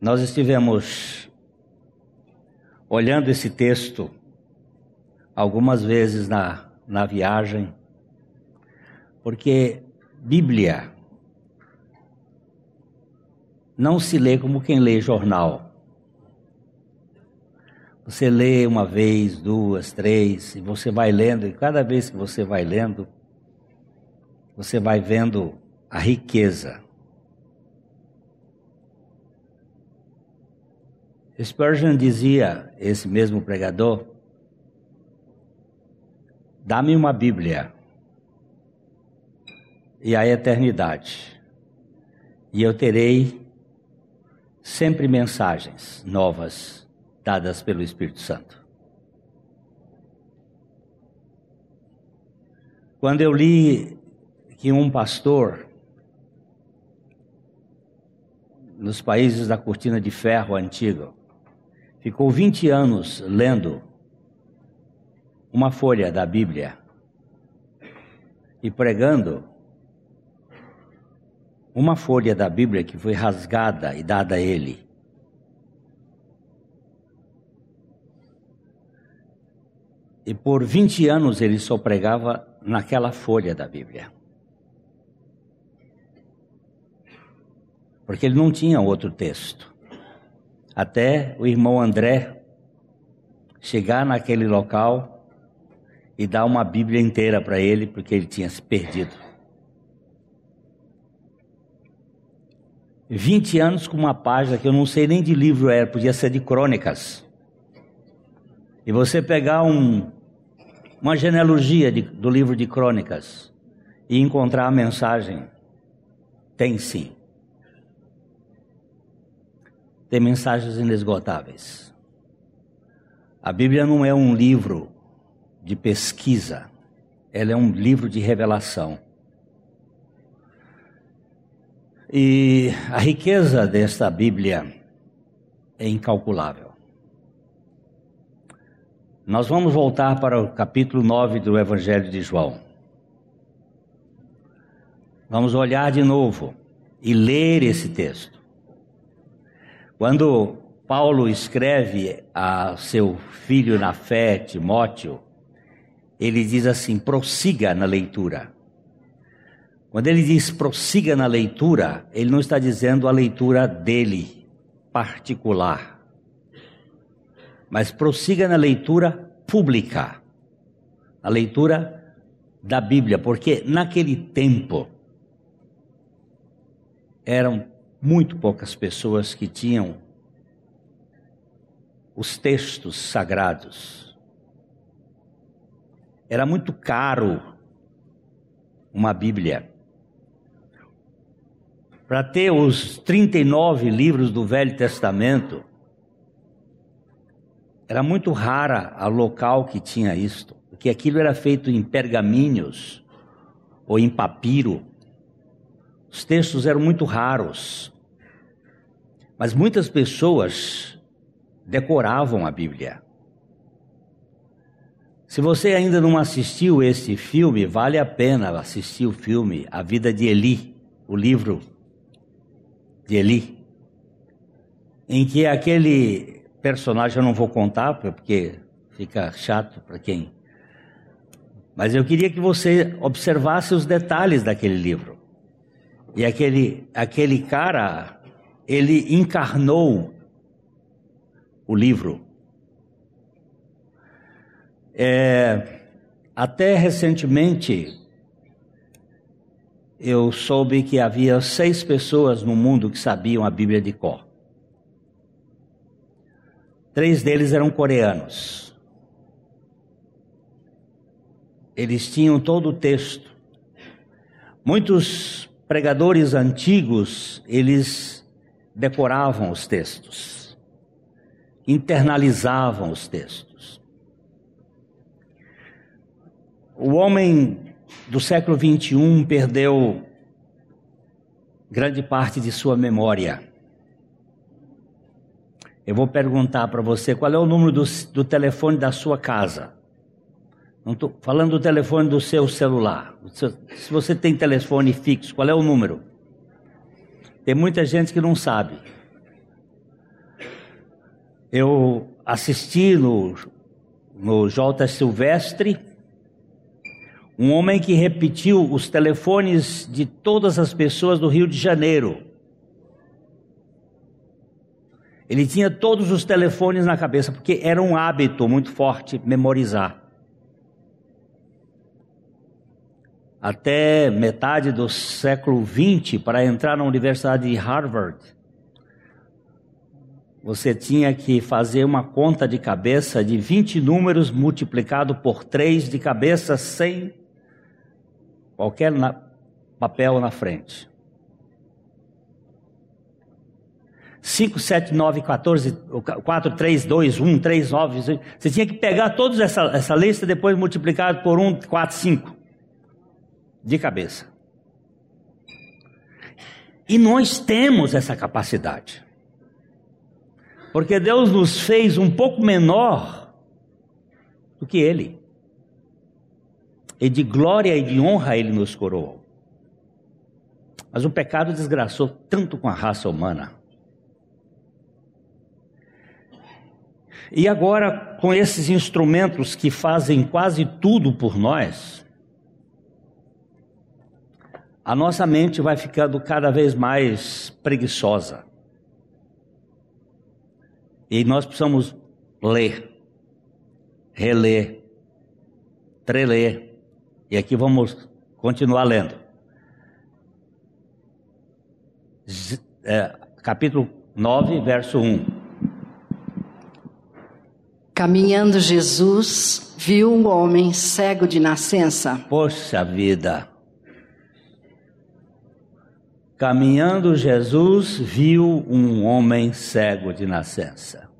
Nós estivemos olhando esse texto algumas vezes na, na viagem, porque Bíblia não se lê como quem lê jornal. Você lê uma vez, duas, três, e você vai lendo, e cada vez que você vai lendo, você vai vendo a riqueza Spurgeon dizia, esse mesmo pregador, dá-me uma Bíblia e a eternidade, e eu terei sempre mensagens novas dadas pelo Espírito Santo. Quando eu li que um pastor nos países da cortina de ferro antiga ficou 20 anos lendo uma folha da Bíblia e pregando uma folha da Bíblia que foi rasgada e dada a ele. E por 20 anos ele só pregava naquela folha da Bíblia. Porque ele não tinha outro texto até o irmão André chegar naquele local e dar uma Bíblia inteira para ele, porque ele tinha se perdido. 20 anos com uma página que eu não sei nem de livro era, podia ser de crônicas. E você pegar um, uma genealogia de, do livro de crônicas e encontrar a mensagem, tem sim tem mensagens inesgotáveis. A Bíblia não é um livro de pesquisa, ela é um livro de revelação. E a riqueza desta Bíblia é incalculável. Nós vamos voltar para o capítulo 9 do Evangelho de João. Vamos olhar de novo e ler esse texto. Quando Paulo escreve a seu filho na fé, Timóteo, ele diz assim: prossiga na leitura. Quando ele diz prossiga na leitura, ele não está dizendo a leitura dele, particular, mas prossiga na leitura pública, a leitura da Bíblia, porque naquele tempo eram muito poucas pessoas que tinham os textos sagrados. Era muito caro uma Bíblia. Para ter os 39 livros do Velho Testamento, era muito rara a local que tinha isto, porque aquilo era feito em pergaminhos ou em papiro. Os textos eram muito raros, mas muitas pessoas decoravam a Bíblia. Se você ainda não assistiu esse filme, vale a pena assistir o filme A Vida de Eli, o livro de Eli, em que aquele personagem eu não vou contar porque fica chato para quem. Mas eu queria que você observasse os detalhes daquele livro. E aquele, aquele cara, ele encarnou o livro. É, até recentemente, eu soube que havia seis pessoas no mundo que sabiam a Bíblia de cor. Três deles eram coreanos. Eles tinham todo o texto. Muitos pregadores antigos, eles decoravam os textos, internalizavam os textos. O homem do século 21 perdeu grande parte de sua memória. Eu vou perguntar para você qual é o número do, do telefone da sua casa. Não estou falando do telefone do seu celular. Se você tem telefone fixo, qual é o número? Tem muita gente que não sabe. Eu assisti no, no J. Silvestre um homem que repetiu os telefones de todas as pessoas do Rio de Janeiro. Ele tinha todos os telefones na cabeça, porque era um hábito muito forte memorizar. Até metade do século XX, para entrar na Universidade de Harvard, você tinha que fazer uma conta de cabeça de 20 números multiplicado por 3 de cabeça sem qualquer na, papel na frente. 5, 7, 9, 14, 4, 3, 2, 1, 3, 9. Você tinha que pegar toda essa, essa lista depois multiplicado por 1, 4, 5. De cabeça. E nós temos essa capacidade. Porque Deus nos fez um pouco menor do que Ele. E de glória e de honra Ele nos coroou. Mas o pecado desgraçou tanto com a raça humana. E agora, com esses instrumentos que fazem quase tudo por nós, a nossa mente vai ficando cada vez mais preguiçosa. E nós precisamos ler, reler, treler. E aqui vamos continuar lendo. É, capítulo 9, verso 1. Caminhando Jesus, viu um homem cego de nascença. Poxa vida. Caminhando Jesus viu um homem cego de nascença.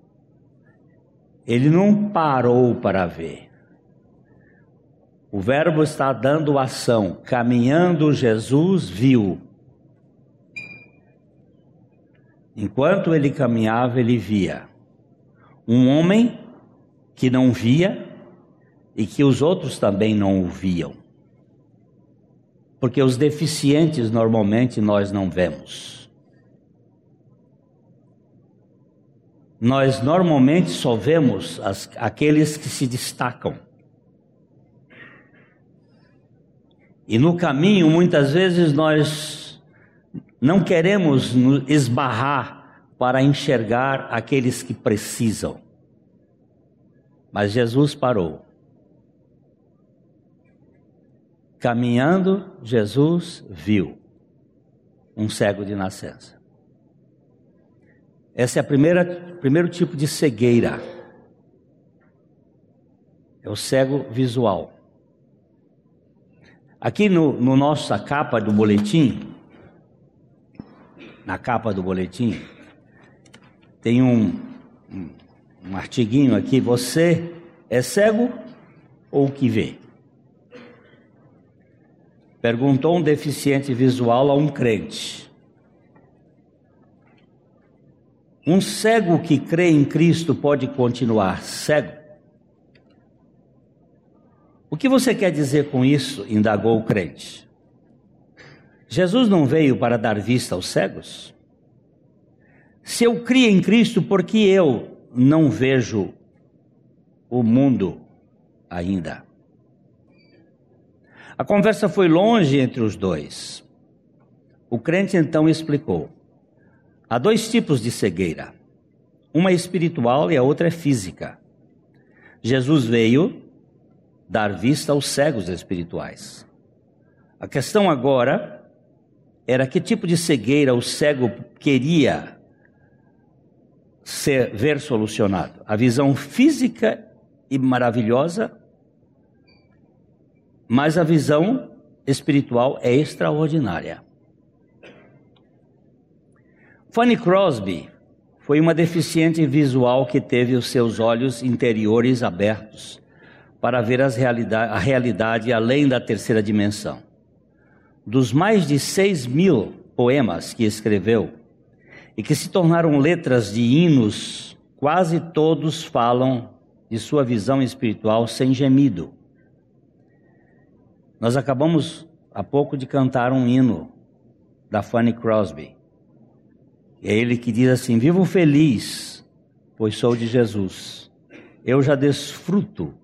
Ele não parou para ver. O verbo está dando ação. Caminhando Jesus viu. Enquanto ele caminhava, ele via um homem que não via e que os outros também não o viam porque os deficientes normalmente nós não vemos. Nós normalmente só vemos as, aqueles que se destacam. E no caminho, muitas vezes, nós não queremos esbarrar para enxergar aqueles que precisam. Mas Jesus parou. Caminhando, Jesus viu um cego de nascença. Esse é o primeiro tipo de cegueira. É o cego visual. Aqui no, no nossa capa do boletim, na capa do boletim, tem um, um, um artiguinho aqui. Você é cego ou que vê? Perguntou um deficiente visual a um crente. Um cego que crê em Cristo pode continuar cego? O que você quer dizer com isso? indagou o crente. Jesus não veio para dar vista aos cegos? Se eu crio em Cristo, por que eu não vejo o mundo ainda? A conversa foi longe entre os dois. O crente então explicou: há dois tipos de cegueira. Uma é espiritual e a outra é física. Jesus veio dar vista aos cegos espirituais. A questão agora era que tipo de cegueira o cego queria ser, ver solucionado. A visão física e maravilhosa mas a visão espiritual é extraordinária. Fanny Crosby foi uma deficiente visual que teve os seus olhos interiores abertos para ver realidade, a realidade além da terceira dimensão. Dos mais de seis mil poemas que escreveu e que se tornaram letras de hinos, quase todos falam de sua visão espiritual sem gemido. Nós acabamos há pouco de cantar um hino da Fanny Crosby. É ele que diz assim: Vivo feliz, pois sou de Jesus. Eu já desfruto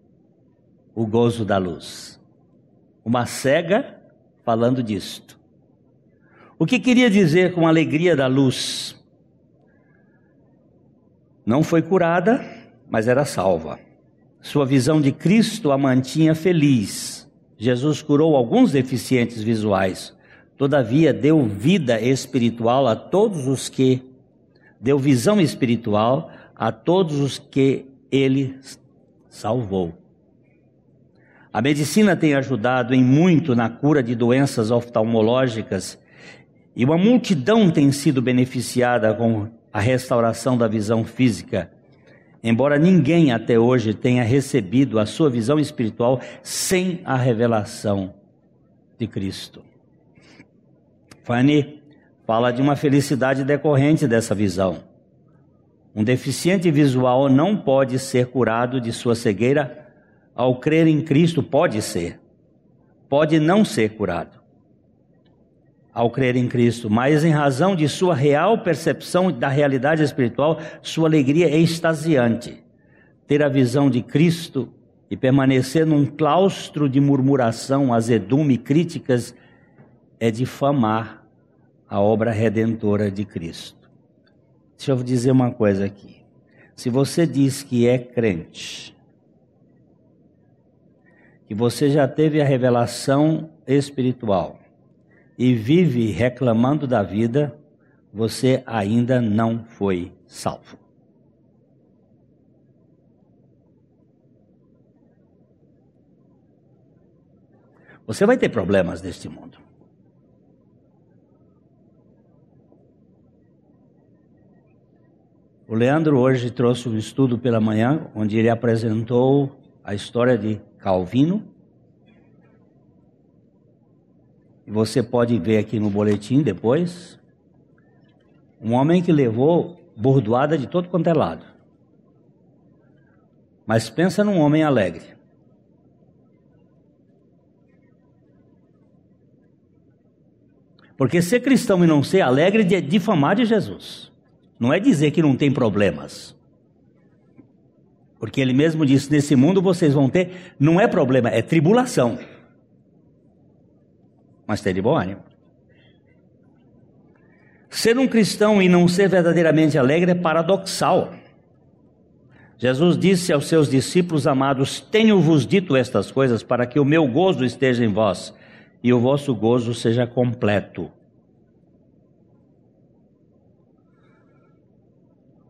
o gozo da luz. Uma cega falando disto. O que queria dizer com alegria da luz? Não foi curada, mas era salva. Sua visão de Cristo a mantinha feliz. Jesus curou alguns deficientes visuais, todavia deu vida espiritual a todos os que deu visão espiritual a todos os que ele salvou. A medicina tem ajudado em muito na cura de doenças oftalmológicas e uma multidão tem sido beneficiada com a restauração da visão física, embora ninguém até hoje tenha recebido a sua visão espiritual sem a revelação de Cristo. Fanny fala de uma felicidade decorrente dessa visão. Um deficiente visual não pode ser curado de sua cegueira ao crer em Cristo, pode ser, pode não ser curado ao crer em Cristo, mas em razão de sua real percepção da realidade espiritual, sua alegria é extasiante. Ter a visão de Cristo e permanecer num claustro de murmuração, azedume críticas é difamar a obra redentora de Cristo. Deixa eu dizer uma coisa aqui. Se você diz que é crente, que você já teve a revelação espiritual e vive reclamando da vida, você ainda não foi salvo. Você vai ter problemas neste mundo. O Leandro hoje trouxe um estudo pela manhã, onde ele apresentou a história de Calvino. E você pode ver aqui no boletim depois. Um homem que levou bordoada de todo quanto é lado. Mas pensa num homem alegre. Porque ser cristão e não ser alegre é difamar de Jesus. Não é dizer que não tem problemas. Porque ele mesmo disse: nesse mundo vocês vão ter, não é problema, é tribulação. Mas tem de bom ânimo. Ser um cristão e não ser verdadeiramente alegre é paradoxal. Jesus disse aos seus discípulos amados: Tenho-vos dito estas coisas para que o meu gozo esteja em vós e o vosso gozo seja completo.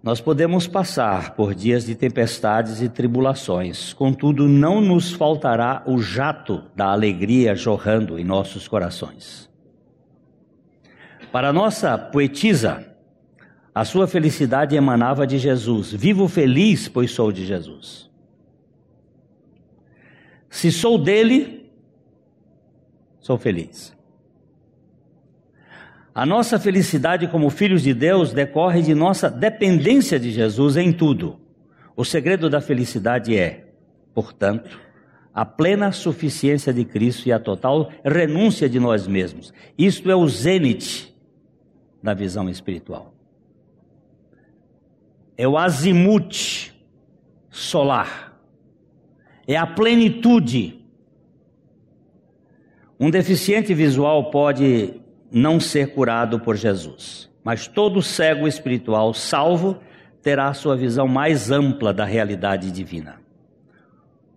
Nós podemos passar por dias de tempestades e tribulações, contudo, não nos faltará o jato da alegria jorrando em nossos corações. Para nossa poetisa, a sua felicidade emanava de Jesus. Vivo feliz, pois sou de Jesus. Se sou dele, sou feliz. A nossa felicidade como filhos de Deus decorre de nossa dependência de Jesus em tudo. O segredo da felicidade é, portanto, a plena suficiência de Cristo e a total renúncia de nós mesmos. Isto é o zênite da visão espiritual. É o azimute solar. É a plenitude. Um deficiente visual pode não ser curado por Jesus. Mas todo cego espiritual salvo terá sua visão mais ampla da realidade divina.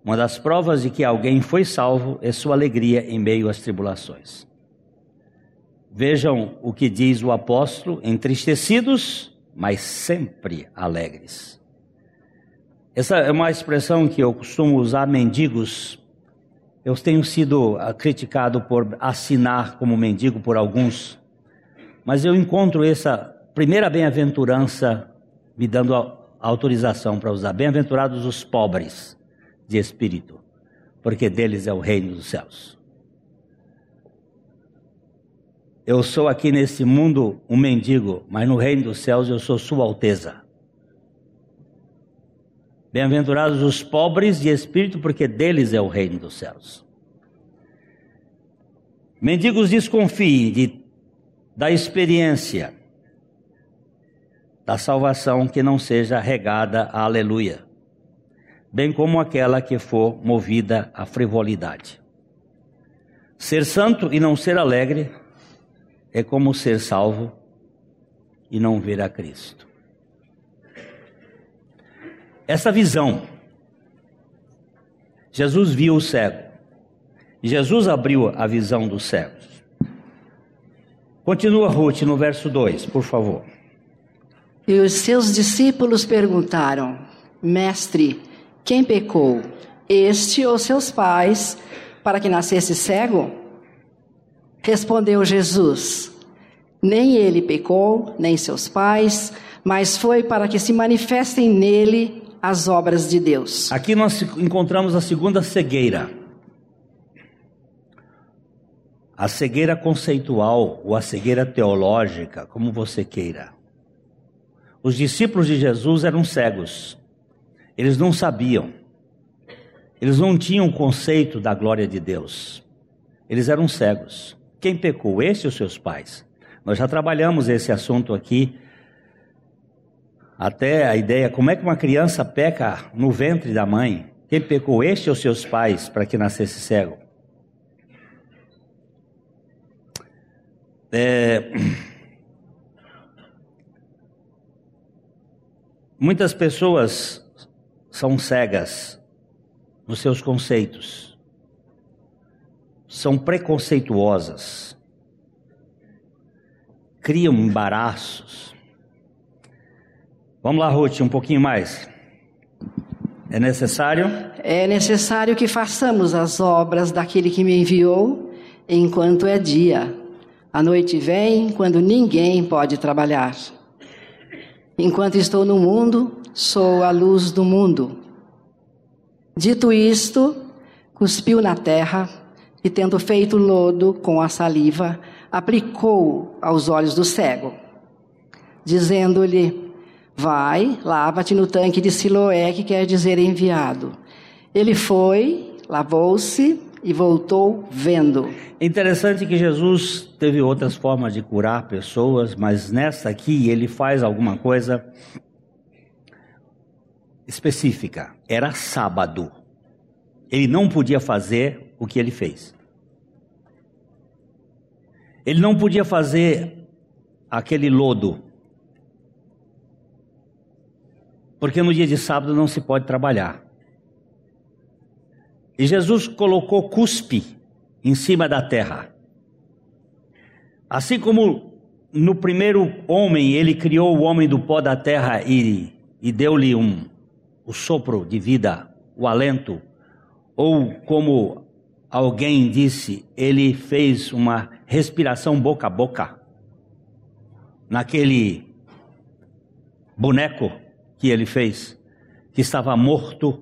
Uma das provas de que alguém foi salvo é sua alegria em meio às tribulações. Vejam o que diz o apóstolo: entristecidos, mas sempre alegres. Essa é uma expressão que eu costumo usar mendigos eu tenho sido ah, criticado por assinar como mendigo por alguns, mas eu encontro essa primeira bem-aventurança me dando autorização para usar. Bem-aventurados os pobres de espírito, porque deles é o reino dos céus. Eu sou aqui nesse mundo um mendigo, mas no reino dos céus eu sou Sua Alteza. Bem-aventurados os pobres de espírito, porque deles é o reino dos céus. Mendigos desconfiem de, da experiência, da salvação que não seja regada a aleluia, bem como aquela que for movida à frivolidade. Ser santo e não ser alegre é como ser salvo e não ver a Cristo. Essa visão, Jesus viu o cego. Jesus abriu a visão dos cegos. Continua Ruth no verso 2, por favor. E os seus discípulos perguntaram: Mestre, quem pecou, este ou seus pais, para que nascesse cego? Respondeu Jesus: Nem ele pecou, nem seus pais, mas foi para que se manifestem nele as obras de Deus. Aqui nós encontramos a segunda cegueira. A cegueira conceitual ou a cegueira teológica, como você queira. Os discípulos de Jesus eram cegos. Eles não sabiam. Eles não tinham conceito da glória de Deus. Eles eram cegos. Quem pecou? Este ou seus pais? Nós já trabalhamos esse assunto aqui. Até a ideia, como é que uma criança peca no ventre da mãe? Quem pecou? Este ou seus pais para que nascesse cego? É... Muitas pessoas são cegas nos seus conceitos, são preconceituosas, criam embaraços. Vamos lá, Ruth, um pouquinho mais. É necessário? É necessário que façamos as obras daquele que me enviou enquanto é dia. A noite vem quando ninguém pode trabalhar. Enquanto estou no mundo, sou a luz do mundo. Dito isto, cuspiu na terra e, tendo feito lodo com a saliva, aplicou aos olhos do cego, dizendo-lhe: Vai, lava-te no tanque de Siloé, que quer dizer enviado. Ele foi, lavou-se e voltou vendo. Interessante que Jesus teve outras formas de curar pessoas, mas nesta aqui ele faz alguma coisa específica. Era sábado. Ele não podia fazer o que ele fez. Ele não podia fazer aquele lodo. Porque no dia de sábado não se pode trabalhar. E Jesus colocou cuspe em cima da terra. Assim como no primeiro homem ele criou o homem do pó da terra e, e deu-lhe um o sopro de vida, o alento, ou como alguém disse, ele fez uma respiração boca a boca naquele boneco que ele fez, que estava morto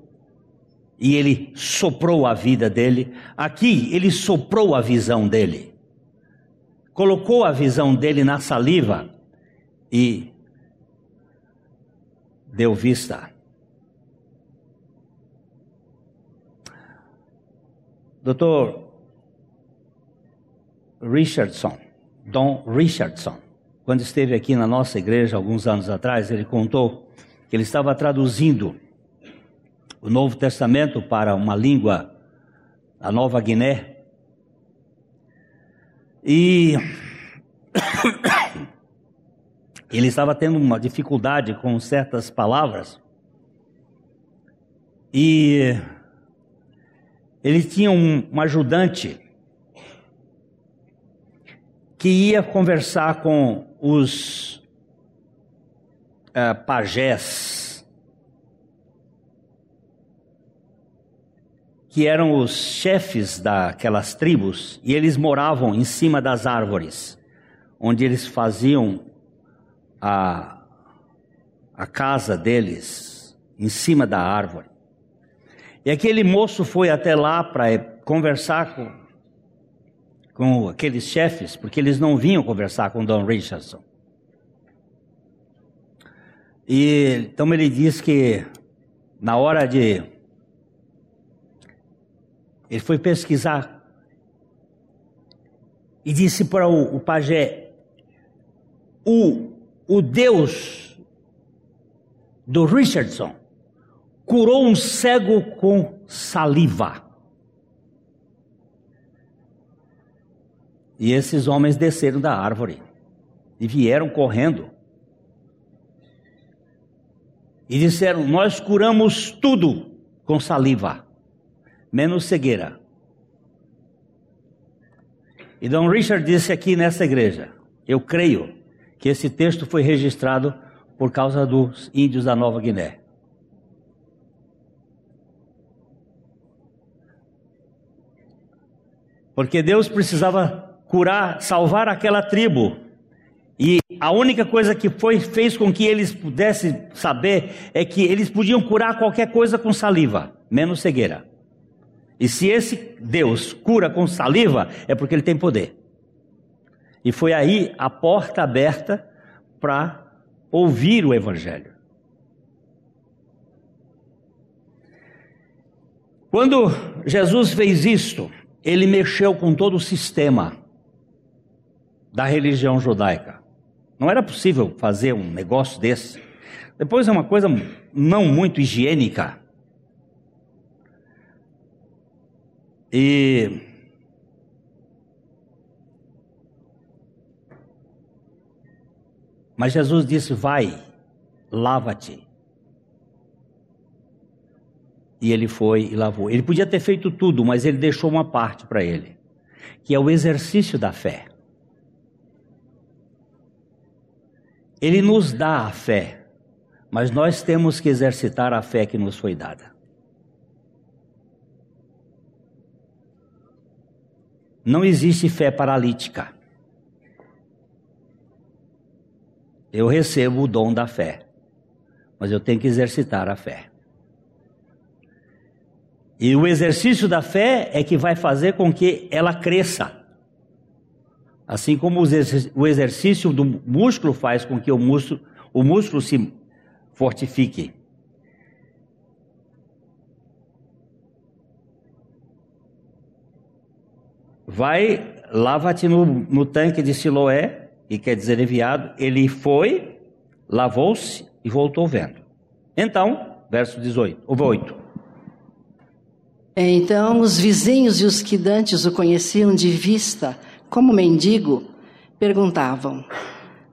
e ele soprou a vida dele. Aqui, ele soprou a visão dele. Colocou a visão dele na saliva e deu vista. Doutor Richardson, Don Richardson, quando esteve aqui na nossa igreja alguns anos atrás, ele contou que ele estava traduzindo o Novo Testamento para uma língua, a Nova Guiné. E ele estava tendo uma dificuldade com certas palavras. E ele tinha um, um ajudante que ia conversar com os uh, pajés que eram os chefes daquelas tribos, e eles moravam em cima das árvores, onde eles faziam a, a casa deles, em cima da árvore. E aquele moço foi até lá para conversar com, com aqueles chefes, porque eles não vinham conversar com Don Richardson. E então ele diz que na hora de ele foi pesquisar e disse para o, o pajé: o, o Deus do Richardson curou um cego com saliva. E esses homens desceram da árvore e vieram correndo. E disseram: Nós curamos tudo com saliva, menos cegueira. E Dom Richard disse aqui nessa igreja: Eu creio que esse texto foi registrado por causa dos índios da Nova Guiné. Porque Deus precisava curar, salvar aquela tribo. E a única coisa que foi, fez com que eles pudessem saber é que eles podiam curar qualquer coisa com saliva, menos cegueira. E se esse Deus cura com saliva, é porque ele tem poder. E foi aí a porta aberta para ouvir o Evangelho. Quando Jesus fez isto, ele mexeu com todo o sistema da religião judaica. Não era possível fazer um negócio desse. Depois é uma coisa não muito higiênica. E Mas Jesus disse: Vai, lava-te. E ele foi e lavou. Ele podia ter feito tudo, mas ele deixou uma parte para ele, que é o exercício da fé. Ele nos dá a fé, mas nós temos que exercitar a fé que nos foi dada. Não existe fé paralítica. Eu recebo o dom da fé, mas eu tenho que exercitar a fé. E o exercício da fé é que vai fazer com que ela cresça. Assim como o exercício do músculo faz com que o músculo, o músculo se fortifique. Vai, lava-te no, no tanque de Siloé, e quer dizer enviado, ele foi, lavou-se e voltou vendo. Então, verso 18, ou 8. Então os vizinhos e os que dantes o conheciam de vista, como mendigo, perguntavam: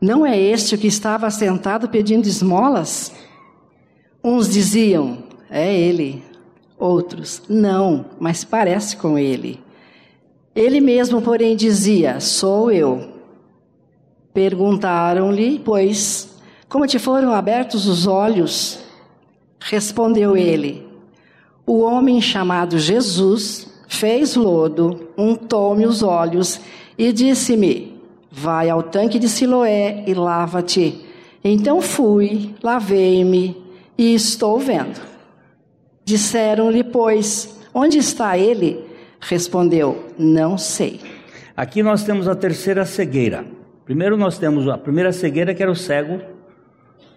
Não é este o que estava sentado pedindo esmolas? Uns diziam: É ele. Outros: Não, mas parece com ele. Ele mesmo, porém, dizia: Sou eu. Perguntaram-lhe, pois, como te foram abertos os olhos? Respondeu ele: O homem chamado Jesus fez lodo, untou-me os olhos e disse-me: Vai ao tanque de Siloé e lava-te. Então fui, lavei-me e estou vendo. Disseram-lhe, pois, onde está ele? Respondeu: Não sei. Aqui nós temos a terceira cegueira. Primeiro nós temos a primeira cegueira que era o cego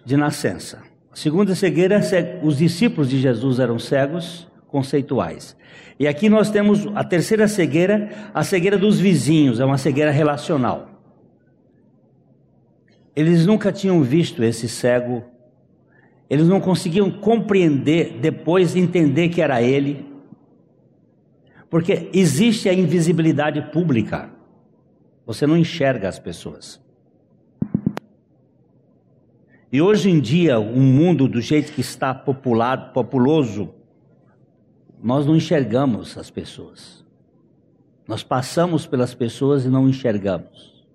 de nascença. A segunda cegueira, os discípulos de Jesus eram cegos conceituais. E aqui nós temos a terceira cegueira, a cegueira dos vizinhos, é uma cegueira relacional. Eles nunca tinham visto esse cego, eles não conseguiam compreender, depois entender que era ele, porque existe a invisibilidade pública. Você não enxerga as pessoas. E hoje em dia, um mundo do jeito que está populado, populoso, nós não enxergamos as pessoas. Nós passamos pelas pessoas e não enxergamos.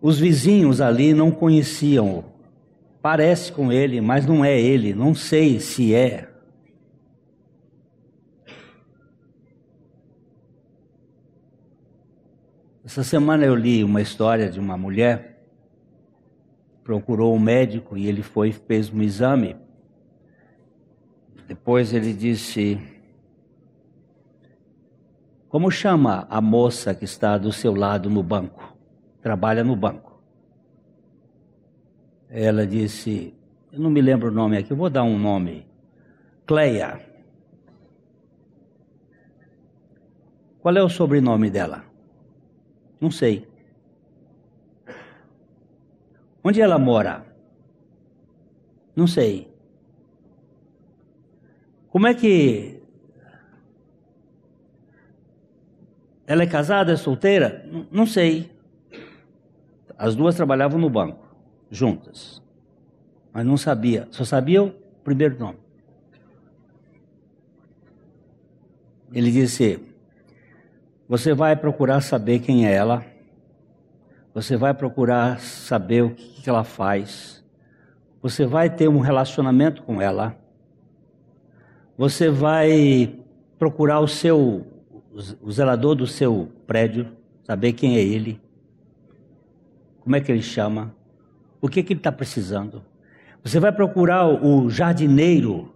Os vizinhos ali não conheciam. Parece com ele, mas não é ele. Não sei se é. Essa semana eu li uma história de uma mulher procurou um médico e ele foi fez um exame. Depois ele disse: Como chama a moça que está do seu lado no banco? Trabalha no banco. Ela disse: Eu não me lembro o nome aqui, eu vou dar um nome. Cleia. Qual é o sobrenome dela? Não sei. Onde ela mora? Não sei. Como é que. Ela é casada, é solteira? Não sei. As duas trabalhavam no banco, juntas. Mas não sabia, só sabia o primeiro nome. Ele disse: Você vai procurar saber quem é ela, você vai procurar saber o que ela faz, você vai ter um relacionamento com ela, você vai procurar o seu, o zelador do seu prédio, saber quem é ele, como é que ele chama, o que, que ele está precisando. Você vai procurar o jardineiro,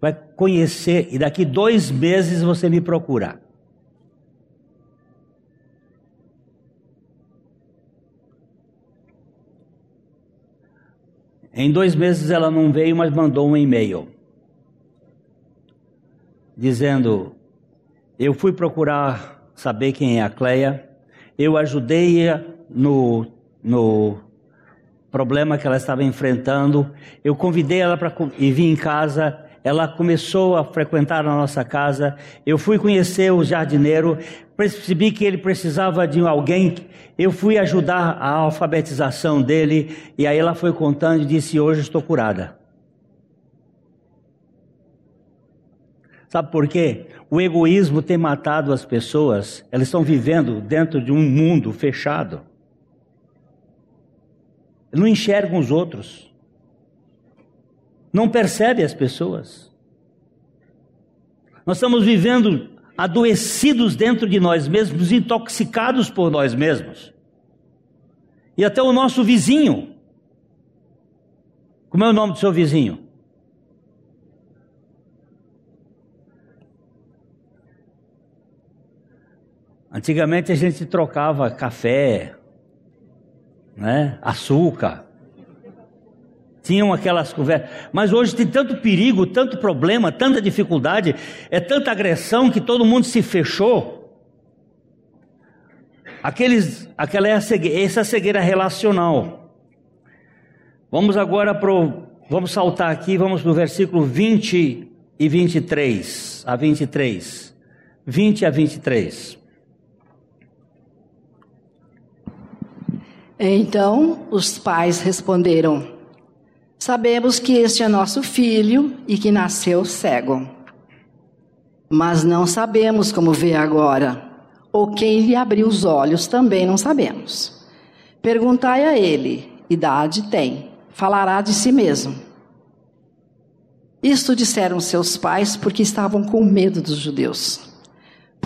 vai conhecer, e daqui dois meses você me procura. Em dois meses ela não veio, mas mandou um e-mail dizendo: Eu fui procurar saber quem é a Cleia, eu ajudei-a no, no problema que ela estava enfrentando, eu convidei ela para e vim em casa. Ela começou a frequentar a nossa casa. Eu fui conhecer o jardineiro, percebi que ele precisava de alguém. Eu fui ajudar a alfabetização dele. E aí ela foi contando e disse: Hoje estou curada. Sabe por quê? O egoísmo tem matado as pessoas, elas estão vivendo dentro de um mundo fechado. Não enxergam os outros. Não percebem as pessoas. Nós estamos vivendo adoecidos dentro de nós mesmos, intoxicados por nós mesmos. E até o nosso vizinho. Como é o nome do seu vizinho? Antigamente a gente trocava café, né, açúcar. Tinham aquelas conversas. Mas hoje tem tanto perigo, tanto problema, tanta dificuldade, é tanta agressão que todo mundo se fechou. Aqueles, aquela é a cegueira, essa é a cegueira relacional. Vamos agora para vamos saltar aqui, vamos para o versículo 20 e 23 a 23. 20 a 23. Então os pais responderam: Sabemos que este é nosso filho e que nasceu cego. Mas não sabemos como vê agora, ou quem lhe abriu os olhos também não sabemos. Perguntai a ele: idade tem, falará de si mesmo. Isto disseram seus pais porque estavam com medo dos judeus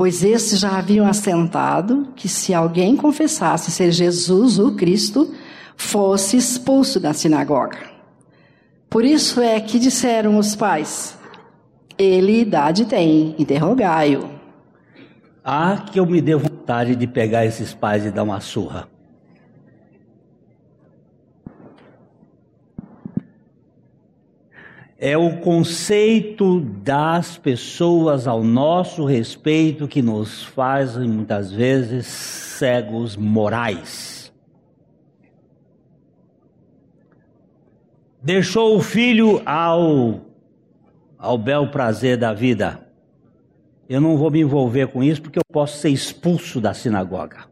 pois estes já haviam assentado que se alguém confessasse ser Jesus o Cristo, fosse expulso da sinagoga. Por isso é que disseram os pais: Ele idade tem, interrogai-o. Ah, que eu me dê vontade de pegar esses pais e dar uma surra. é o conceito das pessoas ao nosso respeito que nos fazem muitas vezes cegos morais. Deixou o filho ao, ao bel prazer da vida. Eu não vou me envolver com isso porque eu posso ser expulso da sinagoga.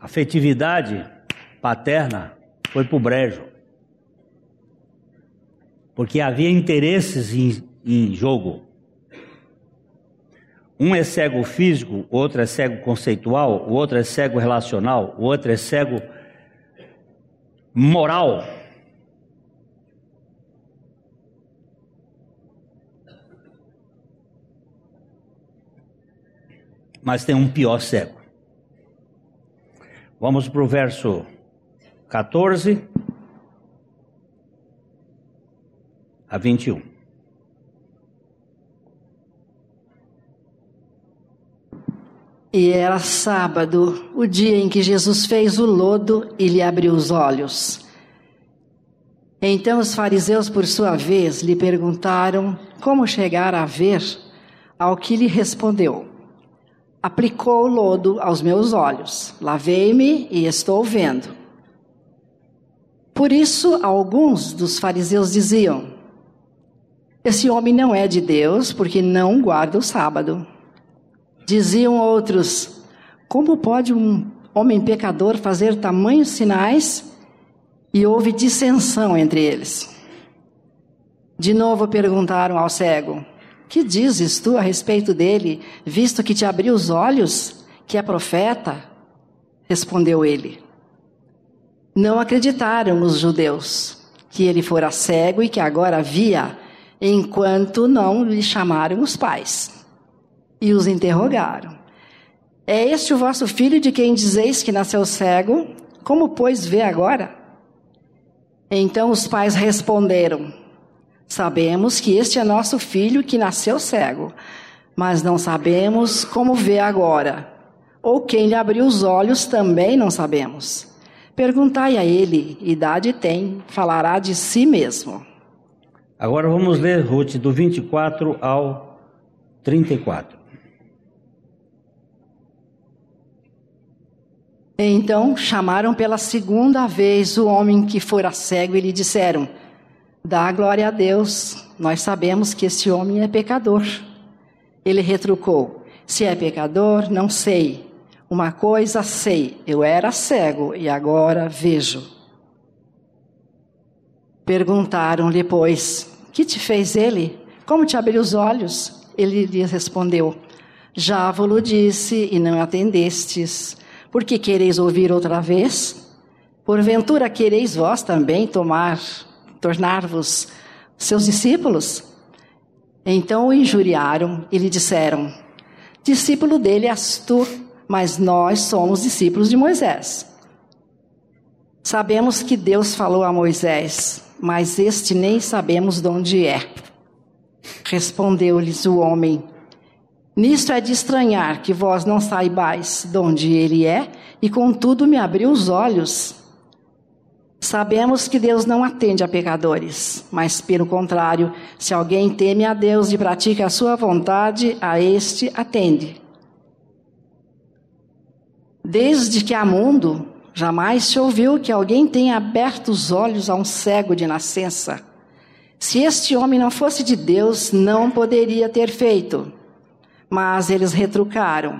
Afetividade paterna foi para o brejo. Porque havia interesses em, em jogo. Um é cego físico, outro é cego conceitual, o outro é cego relacional, o outro é cego moral. Mas tem um pior cego. Vamos para o verso 14 a 21. E era sábado, o dia em que Jesus fez o lodo e lhe abriu os olhos. Então os fariseus, por sua vez, lhe perguntaram como chegar a ver, ao que lhe respondeu: aplicou lodo aos meus olhos. Lavei-me e estou vendo. Por isso, alguns dos fariseus diziam: Esse homem não é de Deus, porque não guarda o sábado. Diziam outros: Como pode um homem pecador fazer tamanhos sinais? E houve dissensão entre eles. De novo perguntaram ao cego: Que dizes tu a respeito dele, visto que te abriu os olhos, que é profeta? Respondeu ele. Não acreditaram os judeus que ele fora cego e que agora via, enquanto não lhe chamaram os pais e os interrogaram. É este o vosso filho de quem dizeis que nasceu cego? Como, pois, vê agora? Então os pais responderam: Sabemos que este é nosso filho que nasceu cego, mas não sabemos como vê agora. Ou quem lhe abriu os olhos também não sabemos. Perguntai a ele, idade tem, falará de si mesmo. Agora vamos ler Ruth do 24 ao 34. Então chamaram pela segunda vez o homem que fora cego e lhe disseram: Dá glória a Deus, nós sabemos que esse homem é pecador. Ele retrucou: Se é pecador, não sei. Uma coisa sei, eu era cego e agora vejo. Perguntaram-lhe, pois, que te fez ele? Como te abriu os olhos? Ele lhes respondeu: Já vos disse e não atendestes. Por que quereis ouvir outra vez? Porventura quereis vós também tomar, tornar-vos seus discípulos? Então o injuriaram e lhe disseram: Discípulo dele és tu mas nós somos discípulos de Moisés. Sabemos que Deus falou a Moisés, mas este nem sabemos de onde é. Respondeu-lhes o homem: Nisto é de estranhar que vós não saibais de onde ele é, e contudo me abriu os olhos. Sabemos que Deus não atende a pecadores, mas pelo contrário, se alguém teme a Deus e pratica a sua vontade, a este atende. Desde que há mundo, jamais se ouviu que alguém tenha aberto os olhos a um cego de nascença. Se este homem não fosse de Deus, não poderia ter feito. Mas eles retrucaram: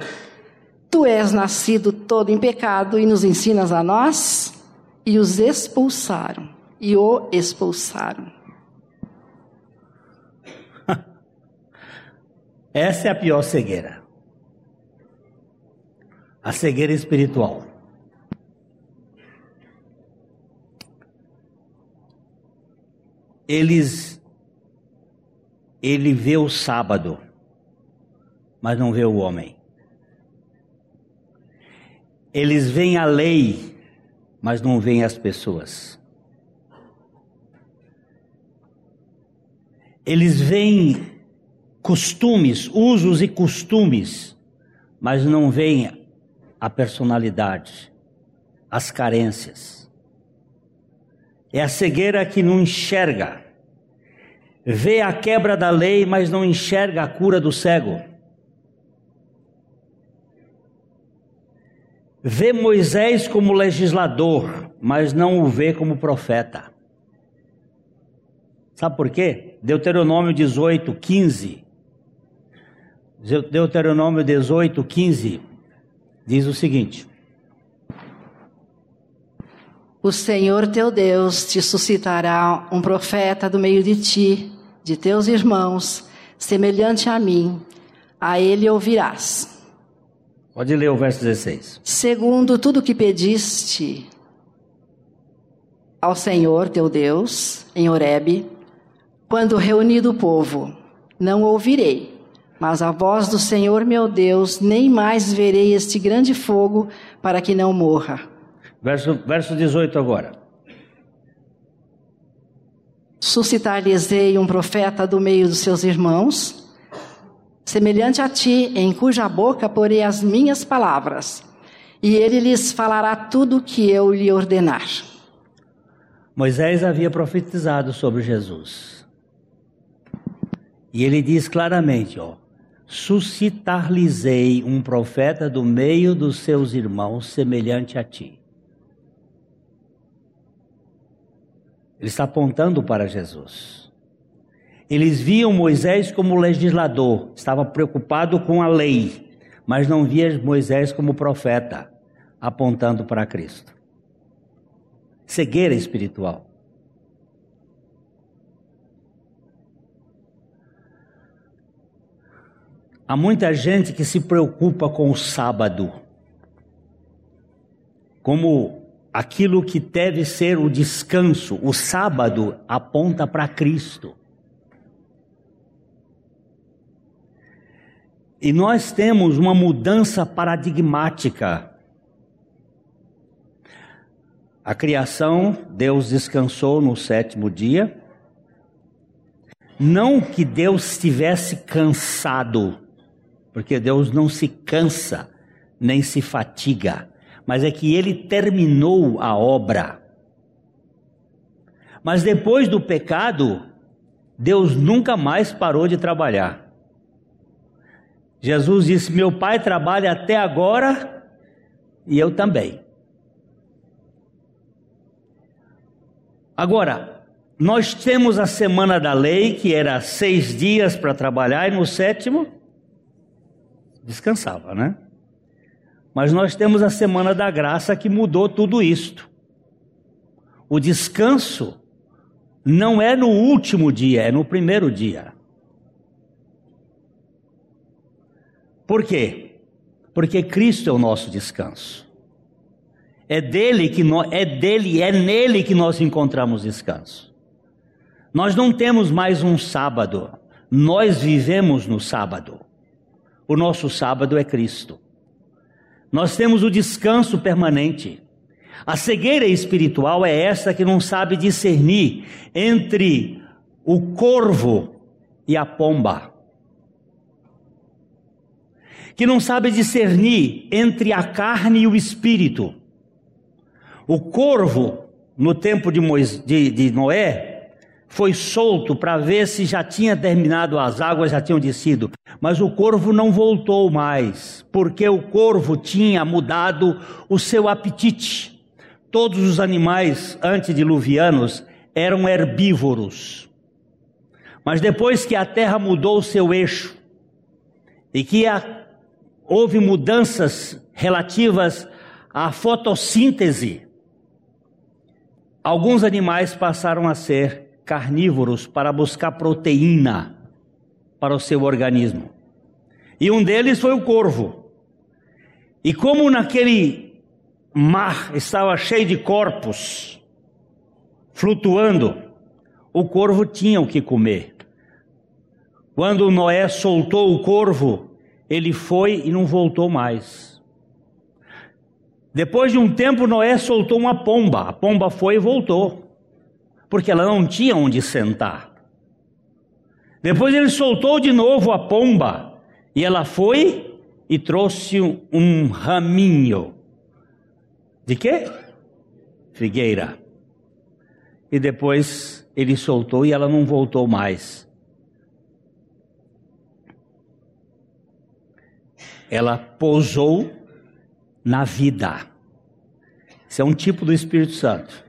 Tu és nascido todo em pecado e nos ensinas a nós? E os expulsaram. E o expulsaram. Essa é a pior cegueira a cegueira espiritual. Eles ele vê o sábado, mas não vê o homem. Eles veem a lei, mas não veem as pessoas. Eles veem costumes, usos e costumes, mas não veem a personalidade, as carências. É a cegueira que não enxerga, vê a quebra da lei, mas não enxerga a cura do cego. Vê Moisés como legislador, mas não o vê como profeta. Sabe por quê? Deuteronômio 18, 15. Deuteronômio 18, 15 diz o seguinte: O Senhor teu Deus te suscitará um profeta do meio de ti, de teus irmãos, semelhante a mim. A ele ouvirás. Pode ler o verso 16. Segundo tudo que pediste ao Senhor teu Deus em Horebe, quando reunido o povo, não ouvirei mas a voz do Senhor meu Deus, nem mais verei este grande fogo para que não morra. Verso, verso 18 agora. Suscitar-lhes-ei um profeta do meio dos seus irmãos, semelhante a ti, em cuja boca porei as minhas palavras, e ele lhes falará tudo o que eu lhe ordenar. Moisés havia profetizado sobre Jesus. E ele diz claramente, ó, suscitar-lhes-ei um profeta do meio dos seus irmãos, semelhante a ti. Ele está apontando para Jesus. Eles viam Moisés como legislador, estava preocupado com a lei, mas não via Moisés como profeta, apontando para Cristo. Cegueira espiritual. Há muita gente que se preocupa com o sábado, como aquilo que deve ser o descanso. O sábado aponta para Cristo. E nós temos uma mudança paradigmática. A criação, Deus descansou no sétimo dia. Não que Deus estivesse cansado, porque Deus não se cansa nem se fatiga, mas é que ele terminou a obra. Mas depois do pecado, Deus nunca mais parou de trabalhar. Jesus disse: Meu pai trabalha até agora e eu também. Agora, nós temos a semana da lei, que era seis dias para trabalhar, e no sétimo descansava, né? Mas nós temos a semana da graça que mudou tudo isto. O descanso não é no último dia, é no primeiro dia. Por quê? Porque Cristo é o nosso descanso. É dele que nós, é dele, é nele que nós encontramos descanso. Nós não temos mais um sábado. Nós vivemos no sábado. O nosso sábado é Cristo. Nós temos o descanso permanente. A cegueira espiritual é essa que não sabe discernir entre o corvo e a pomba. Que não sabe discernir entre a carne e o espírito. O corvo, no tempo de, Moisés, de, de Noé, foi solto para ver se já tinha terminado, as águas já tinham descido. Mas o corvo não voltou mais, porque o corvo tinha mudado o seu apetite. Todos os animais antediluvianos eram herbívoros. Mas depois que a terra mudou o seu eixo e que a, houve mudanças relativas à fotossíntese, alguns animais passaram a ser carnívoros para buscar proteína para o seu organismo. E um deles foi o corvo. E como naquele mar estava cheio de corpos flutuando, o corvo tinha o que comer. Quando Noé soltou o corvo, ele foi e não voltou mais. Depois de um tempo, Noé soltou uma pomba. A pomba foi e voltou porque ela não tinha onde sentar. Depois ele soltou de novo a pomba e ela foi e trouxe um raminho. De quê? Figueira. E depois ele soltou e ela não voltou mais. Ela pousou na vida. Isso é um tipo do Espírito Santo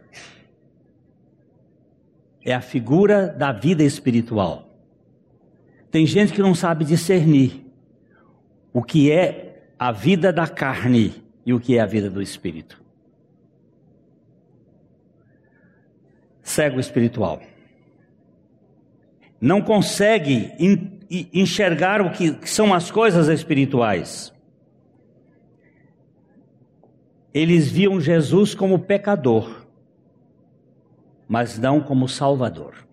é a figura da vida espiritual. Tem gente que não sabe discernir o que é a vida da carne e o que é a vida do espírito. Cego espiritual. Não consegue enxergar o que são as coisas espirituais. Eles viam Jesus como pecador mas não como Salvador.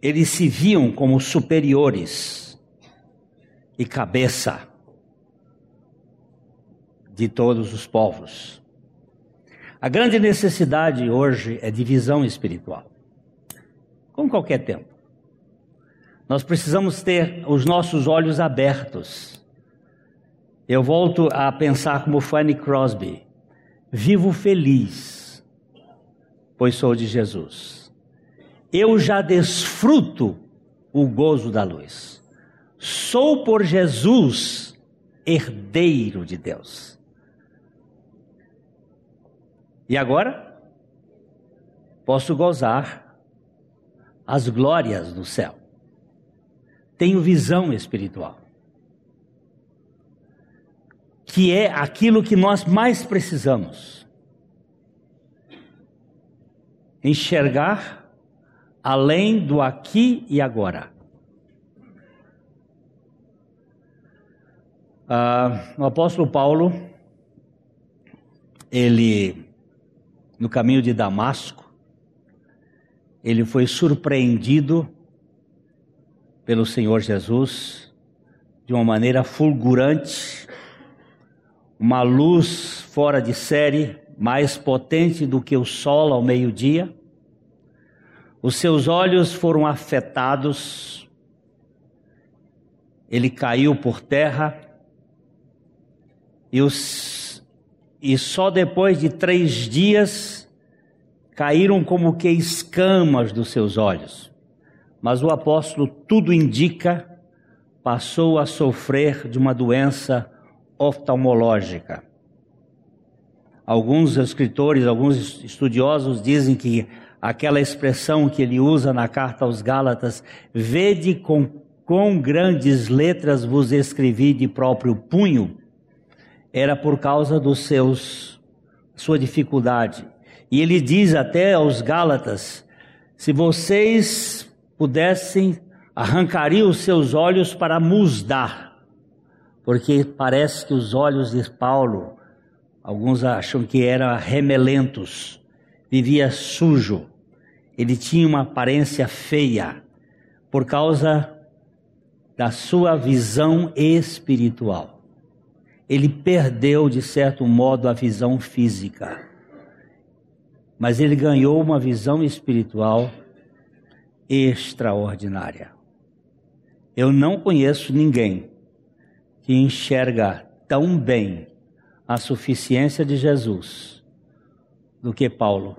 Eles se viam como superiores e cabeça de todos os povos. A grande necessidade hoje é divisão espiritual, como qualquer tempo. Nós precisamos ter os nossos olhos abertos eu volto a pensar como Fanny Crosby. Vivo feliz, pois sou de Jesus. Eu já desfruto o gozo da luz. Sou por Jesus herdeiro de Deus. E agora? Posso gozar as glórias do céu. Tenho visão espiritual. Que é aquilo que nós mais precisamos. Enxergar além do aqui e agora. Ah, o apóstolo Paulo, ele, no caminho de Damasco, ele foi surpreendido pelo Senhor Jesus de uma maneira fulgurante, uma luz fora de série, mais potente do que o sol ao meio-dia. Os seus olhos foram afetados, ele caiu por terra, e, os, e só depois de três dias caíram como que escamas dos seus olhos. Mas o apóstolo, tudo indica, passou a sofrer de uma doença oftalmológica. Alguns escritores, alguns estudiosos dizem que aquela expressão que ele usa na carta aos Gálatas, vede com com grandes letras vos escrevi de próprio punho, era por causa dos seus sua dificuldade. E ele diz até aos Gálatas: se vocês pudessem arrancariam os seus olhos para musdar, porque parece que os olhos de Paulo, alguns acham que eram remelentos, vivia sujo, ele tinha uma aparência feia por causa da sua visão espiritual ele perdeu, de certo modo, a visão física. Mas ele ganhou uma visão espiritual extraordinária. Eu não conheço ninguém que enxerga tão bem a suficiência de Jesus do que Paulo.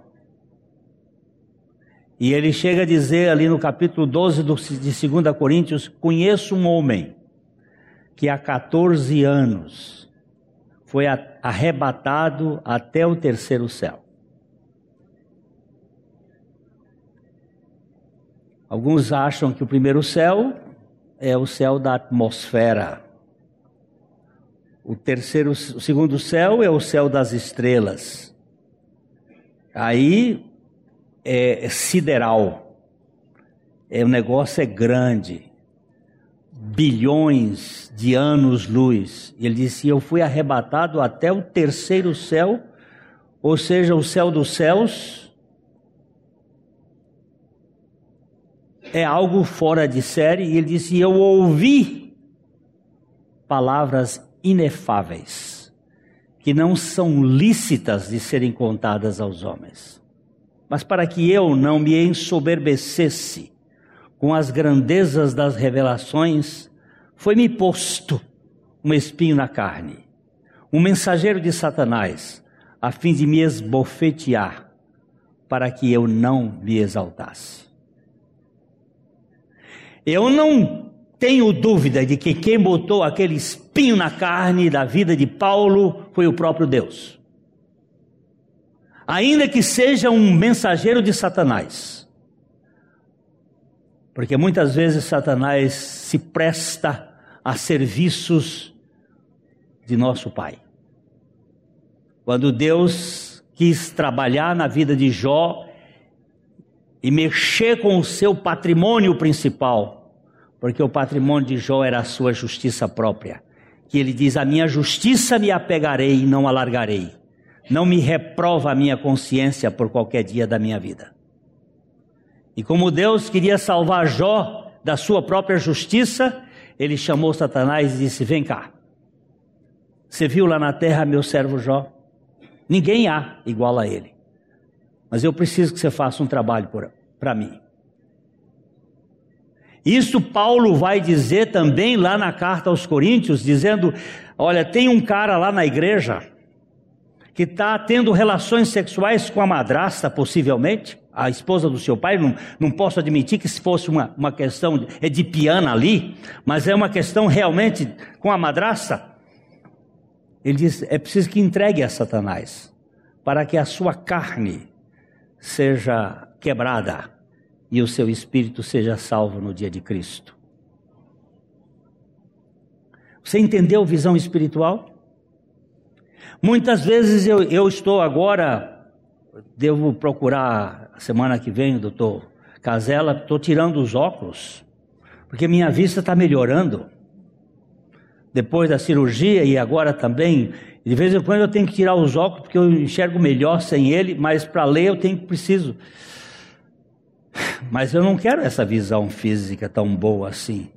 E ele chega a dizer ali no capítulo 12 de 2 Coríntios: Conheço um homem que há 14 anos foi arrebatado até o terceiro céu. Alguns acham que o primeiro céu é o céu da atmosfera. O terceiro, o segundo céu é o céu das estrelas. Aí é sideral. É, o negócio é grande bilhões de anos-luz. Ele disse: Eu fui arrebatado até o terceiro céu, ou seja, o céu dos céus. É algo fora de série. E ele disse: Eu ouvi palavras inefáveis, que não são lícitas de serem contadas aos homens. Mas para que eu não me ensoberbecesse, com as grandezas das revelações, foi-me posto um espinho na carne, um mensageiro de Satanás, a fim de me esbofetear, para que eu não me exaltasse. Eu não tenho dúvida de que quem botou aquele espinho na carne da vida de Paulo foi o próprio Deus. Ainda que seja um mensageiro de Satanás, porque muitas vezes Satanás se presta a serviços de nosso Pai. Quando Deus quis trabalhar na vida de Jó e mexer com o seu patrimônio principal, porque o patrimônio de Jó era a sua justiça própria, que ele diz: A minha justiça me apegarei e não alargarei, não me reprova a minha consciência por qualquer dia da minha vida. E como Deus queria salvar Jó da sua própria justiça, ele chamou Satanás e disse: Vem cá. Você viu lá na terra meu servo Jó? Ninguém há igual a ele. Mas eu preciso que você faça um trabalho para mim. Isso Paulo vai dizer também lá na carta aos Coríntios, dizendo: Olha, tem um cara lá na igreja que está tendo relações sexuais com a madrasta, possivelmente, a esposa do seu pai. Não, não posso admitir que se fosse uma, uma questão de, é de piano ali, mas é uma questão realmente com a madrasta. Ele diz: é preciso que entregue a Satanás, para que a sua carne seja quebrada e o seu espírito seja salvo no dia de Cristo. Você entendeu visão espiritual? Muitas vezes eu, eu estou agora, devo procurar semana que vem, doutor Casella, estou tirando os óculos, porque minha vista está melhorando. Depois da cirurgia e agora também, de vez em quando eu tenho que tirar os óculos porque eu enxergo melhor sem ele, mas para ler eu tenho preciso. Mas eu não quero essa visão física tão boa assim.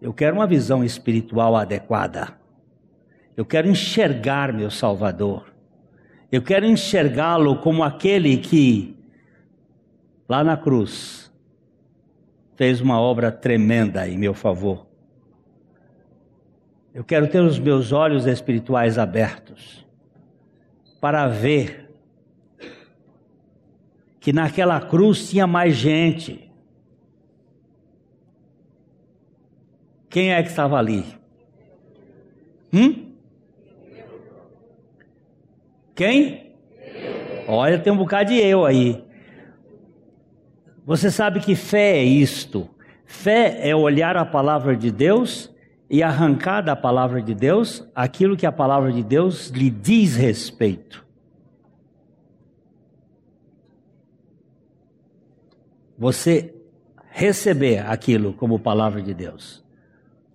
Eu quero uma visão espiritual adequada. Eu quero enxergar meu Salvador. Eu quero enxergá-lo como aquele que, lá na cruz, fez uma obra tremenda em meu favor. Eu quero ter os meus olhos espirituais abertos para ver que naquela cruz tinha mais gente. Quem é que estava ali? Hum? Quem? Olha, tem um bocado de eu aí. Você sabe que fé é isto. Fé é olhar a palavra de Deus e arrancar da palavra de Deus aquilo que a palavra de Deus lhe diz respeito. Você receber aquilo como palavra de Deus.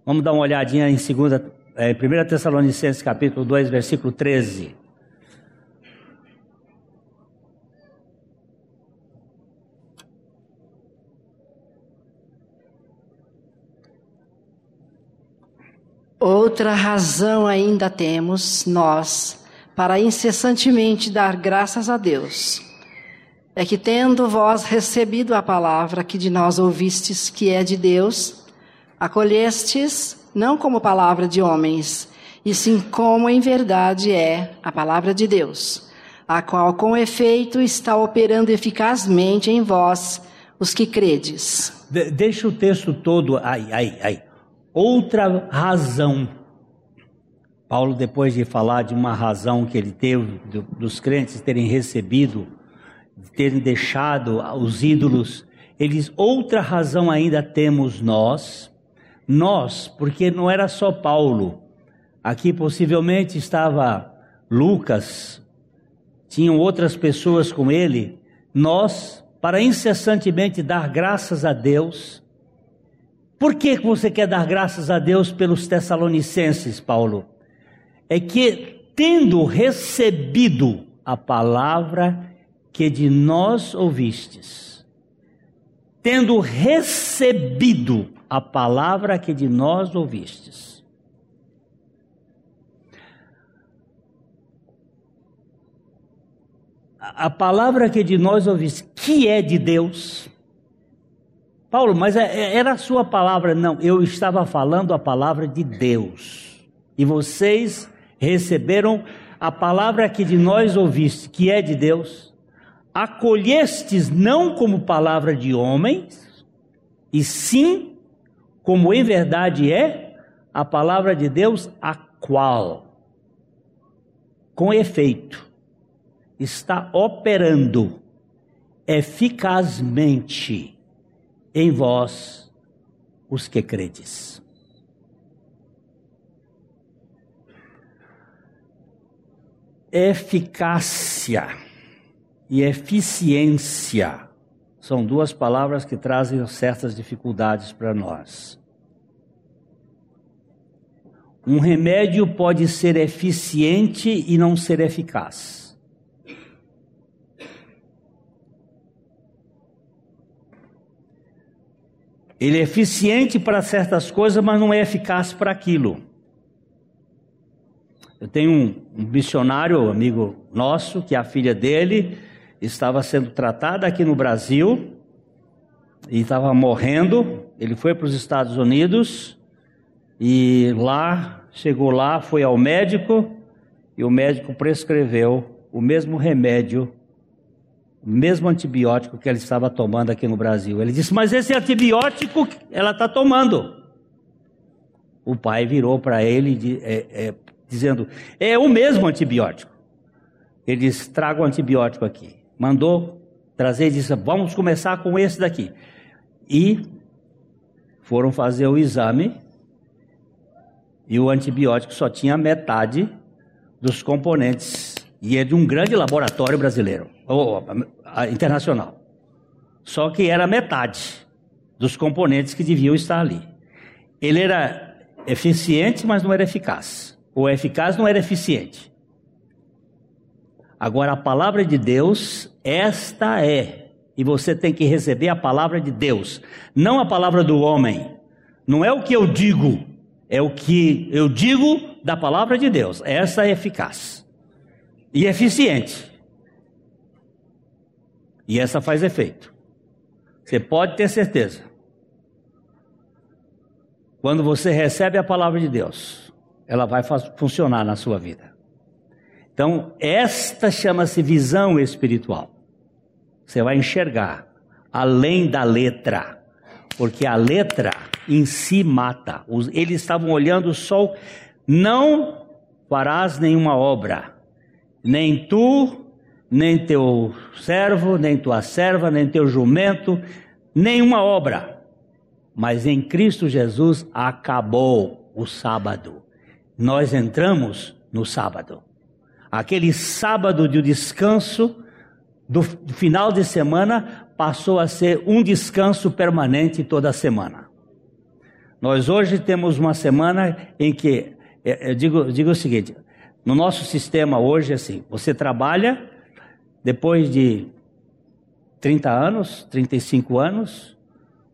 Vamos dar uma olhadinha em 2, é, 1 Tessalonicenses capítulo 2, versículo 13. Outra razão ainda temos nós para incessantemente dar graças a Deus é que, tendo vós recebido a palavra que de nós ouvistes, que é de Deus, acolhestes não como palavra de homens, e sim como em verdade é a palavra de Deus, a qual com efeito está operando eficazmente em vós, os que credes. De deixa o texto todo aí, aí, aí. Outra razão. Paulo, depois de falar de uma razão que ele teve, dos crentes terem recebido, terem deixado os ídolos, eles, outra razão ainda temos nós, nós, porque não era só Paulo, aqui possivelmente estava Lucas, tinham outras pessoas com ele, nós, para incessantemente dar graças a Deus, por que você quer dar graças a Deus pelos Tessalonicenses, Paulo? É que, tendo recebido a palavra que de nós ouvistes, tendo recebido a palavra que de nós ouvistes, a palavra que de nós ouvistes, que é de Deus, Paulo, mas é, é, era a sua palavra. Não, eu estava falando a palavra de Deus. E vocês receberam a palavra que de nós ouviste, que é de Deus. Acolhestes não como palavra de homens, e sim como em verdade é a palavra de Deus, a qual, com efeito, está operando eficazmente em vós os que credes. Eficácia e eficiência são duas palavras que trazem certas dificuldades para nós. Um remédio pode ser eficiente e não ser eficaz. Ele é eficiente para certas coisas, mas não é eficaz para aquilo. Eu tenho um, um missionário, amigo nosso, que a filha dele estava sendo tratada aqui no Brasil e estava morrendo. Ele foi para os Estados Unidos e lá, chegou lá, foi ao médico e o médico prescreveu o mesmo remédio, o mesmo antibiótico que ela estava tomando aqui no Brasil. Ele disse: Mas esse antibiótico ela está tomando. O pai virou para ele é, é, dizendo: É o mesmo antibiótico. Ele disse: Traga o antibiótico aqui. Mandou trazer e disse: Vamos começar com esse daqui. E foram fazer o exame e o antibiótico só tinha metade dos componentes. E é de um grande laboratório brasileiro, ou internacional. Só que era metade dos componentes que deviam estar ali. Ele era eficiente, mas não era eficaz. Ou eficaz não era eficiente. Agora, a palavra de Deus, esta é. E você tem que receber a palavra de Deus, não a palavra do homem. Não é o que eu digo, é o que eu digo da palavra de Deus. Essa é eficaz e eficiente. E essa faz efeito. Você pode ter certeza. Quando você recebe a palavra de Deus, ela vai funcionar na sua vida. Então, esta chama-se visão espiritual. Você vai enxergar além da letra, porque a letra em si mata. Eles estavam olhando o sol, não farás nenhuma obra, nem tu, nem teu servo, nem tua serva, nem teu jumento, nenhuma obra. Mas em Cristo Jesus acabou o sábado. Nós entramos no sábado. Aquele sábado de descanso do final de semana passou a ser um descanso permanente toda semana. Nós hoje temos uma semana em que, eu é, é, digo, digo o seguinte, no nosso sistema hoje, assim, você trabalha, depois de 30 anos, 35 anos,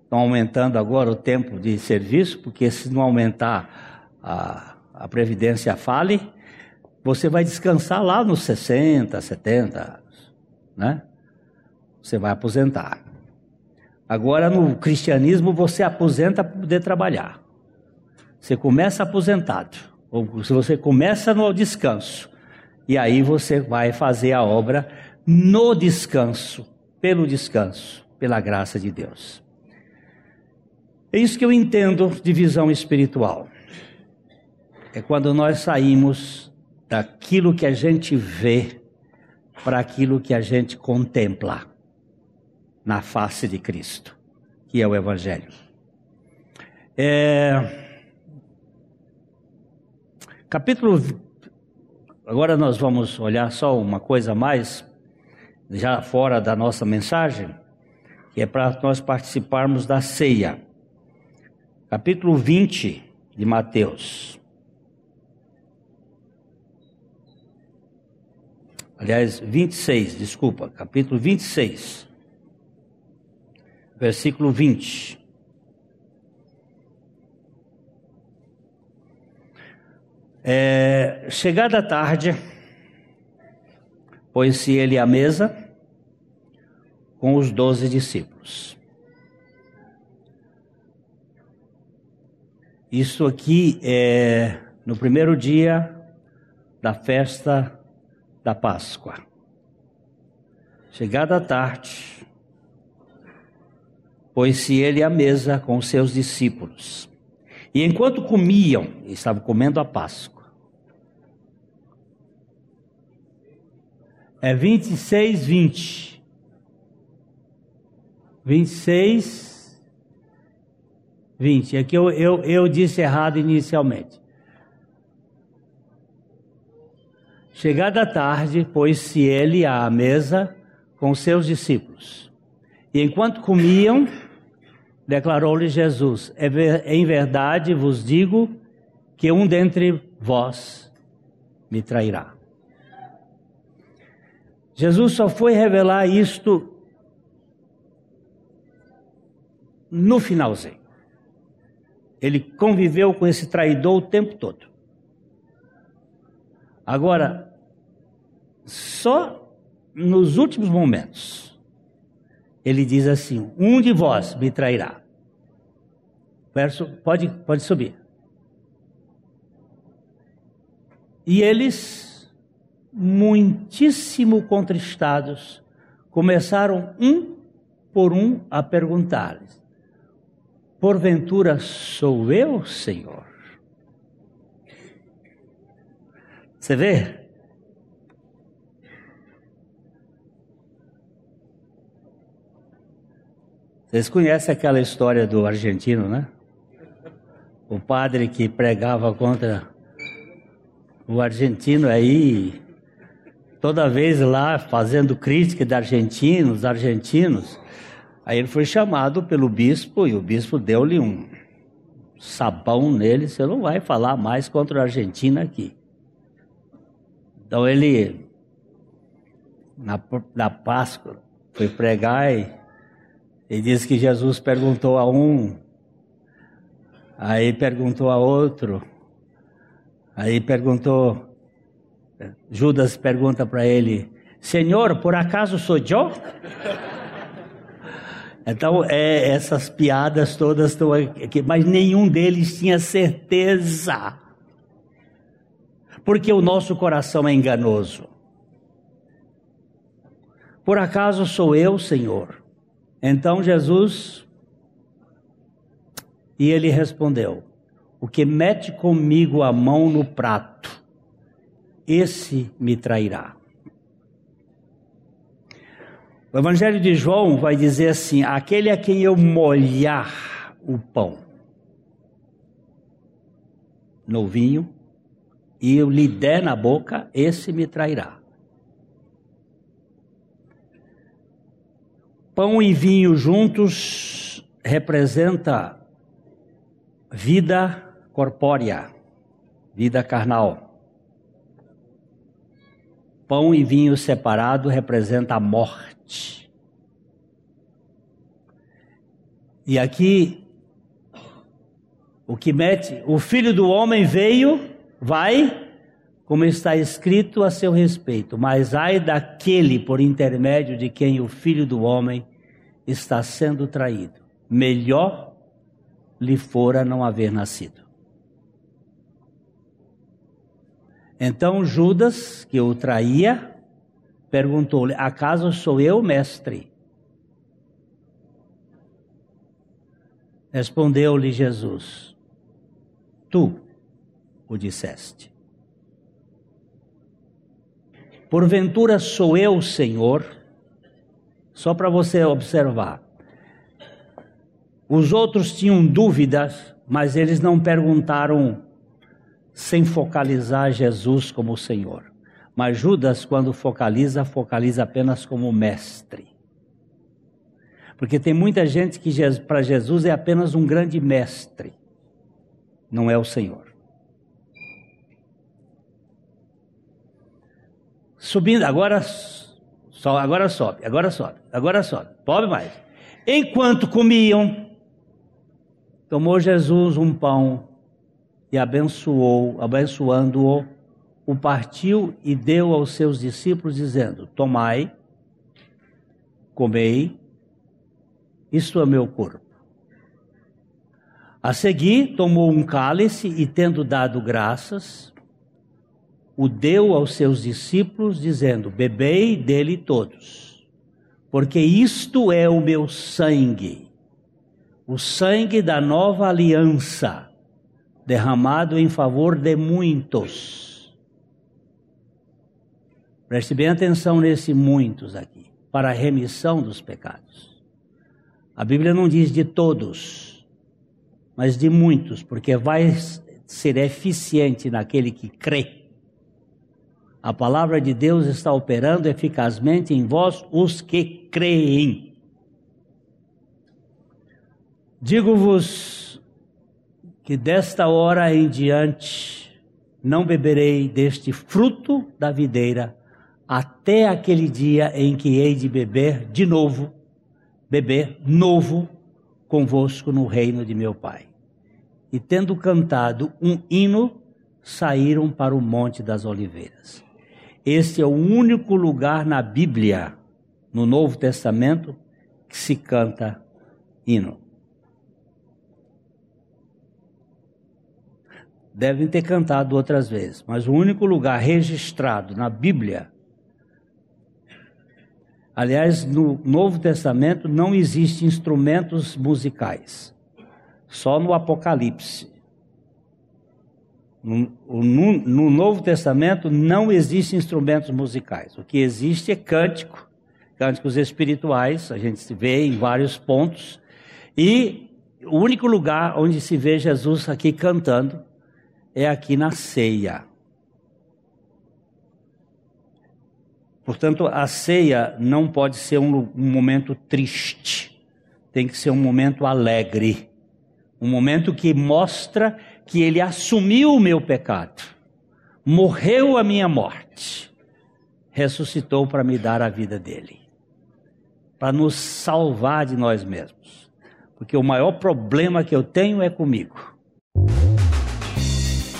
estão aumentando agora o tempo de serviço, porque se não aumentar a, a Previdência fale, você vai descansar lá nos 60, 70 anos, né? Você vai aposentar. Agora, no cristianismo, você aposenta para poder trabalhar. Você começa aposentado, se você começa no descanso, e aí você vai fazer a obra no descanso, pelo descanso, pela graça de Deus. É isso que eu entendo de visão espiritual. É quando nós saímos daquilo que a gente vê para aquilo que a gente contempla na face de Cristo, que é o Evangelho. É... Capítulo. Agora nós vamos olhar só uma coisa a mais, já fora da nossa mensagem, que é para nós participarmos da ceia. Capítulo 20 de Mateus. Aliás, 26, desculpa, capítulo 26 versículo 20. É, chegada a tarde, pôs-se ele à mesa com os doze discípulos. Isso aqui é no primeiro dia da festa da Páscoa. Chegada a tarde, pôs-se ele à mesa com os seus discípulos. E enquanto comiam, estavam comendo a Páscoa. É 26, 20. 26, 20. É que eu, eu, eu disse errado inicialmente. Chegada a tarde, pôs-se ele à mesa com seus discípulos. E enquanto comiam, declarou-lhe Jesus: é Em verdade vos digo que um dentre vós me trairá. Jesus só foi revelar isto no finalzinho. Ele conviveu com esse traidor o tempo todo. Agora, só nos últimos momentos, ele diz assim: Um de vós me trairá. Verso, pode, pode subir. E eles muitíssimo contristados, começaram um por um a perguntar-lhes: Porventura sou eu, Senhor? Você vê? Vocês conhecem aquela história do argentino, né? O padre que pregava contra o argentino aí, toda vez lá fazendo crítica de argentinos, argentinos. Aí ele foi chamado pelo bispo e o bispo deu-lhe um sabão nele. Você não vai falar mais contra o argentino aqui. Então ele, na, na Páscoa, foi pregar e, e diz que Jesus perguntou a um, aí perguntou a outro, aí perguntou, Judas pergunta para ele, Senhor, por acaso sou eu? Então, é, essas piadas todas estão aqui, mas nenhum deles tinha certeza porque o nosso coração é enganoso. Por acaso sou eu, Senhor? Então Jesus, e ele respondeu: O que mete comigo a mão no prato, esse me trairá. O Evangelho de João vai dizer assim: aquele a quem eu molhar o pão no vinho, e eu lhe der na boca, esse me trairá. Pão e vinho juntos representa vida corpórea, vida carnal. Pão e vinho separado representa a morte. E aqui o que mete, o filho do homem veio Vai, como está escrito a seu respeito, mas ai daquele por intermédio de quem o filho do homem está sendo traído. Melhor lhe fora não haver nascido. Então Judas, que o traía, perguntou-lhe: Acaso sou eu, mestre? Respondeu-lhe Jesus: Tu o disseste. Porventura sou eu, Senhor, só para você observar. Os outros tinham dúvidas, mas eles não perguntaram sem focalizar Jesus como Senhor. Mas Judas, quando focaliza, focaliza apenas como mestre. Porque tem muita gente que para Jesus é apenas um grande mestre, não é o Senhor. Subindo, agora, só, agora sobe, agora sobe, agora sobe, pobre mais. Enquanto comiam, tomou Jesus um pão e abençoou, abençoando-o, o partiu e deu aos seus discípulos, dizendo: Tomai, comei, isto é meu corpo. A seguir, tomou um cálice e, tendo dado graças, o deu aos seus discípulos, dizendo: Bebei dele todos, porque isto é o meu sangue, o sangue da nova aliança, derramado em favor de muitos. Preste bem atenção nesse muitos aqui, para a remissão dos pecados. A Bíblia não diz de todos, mas de muitos, porque vai ser eficiente naquele que crê a palavra de Deus está operando eficazmente em vós, os que creem. Digo-vos que desta hora em diante não beberei deste fruto da videira até aquele dia em que hei de beber de novo, beber novo convosco no reino de meu Pai. E tendo cantado um hino, saíram para o Monte das Oliveiras. Este é o único lugar na Bíblia, no Novo Testamento, que se canta hino. Devem ter cantado outras vezes, mas o único lugar registrado na Bíblia. Aliás, no Novo Testamento não existem instrumentos musicais, só no Apocalipse. No, no, no, Novo Testamento não existem instrumentos musicais. O que existe é cântico, cânticos espirituais, a gente se vê em vários pontos. E o único lugar onde se vê Jesus aqui cantando é aqui na ceia. Portanto, a ceia não pode ser um, um momento triste, tem que ser um momento alegre, um momento que mostra que ele assumiu o meu pecado, morreu a minha morte, ressuscitou para me dar a vida dele, para nos salvar de nós mesmos, porque o maior problema que eu tenho é comigo.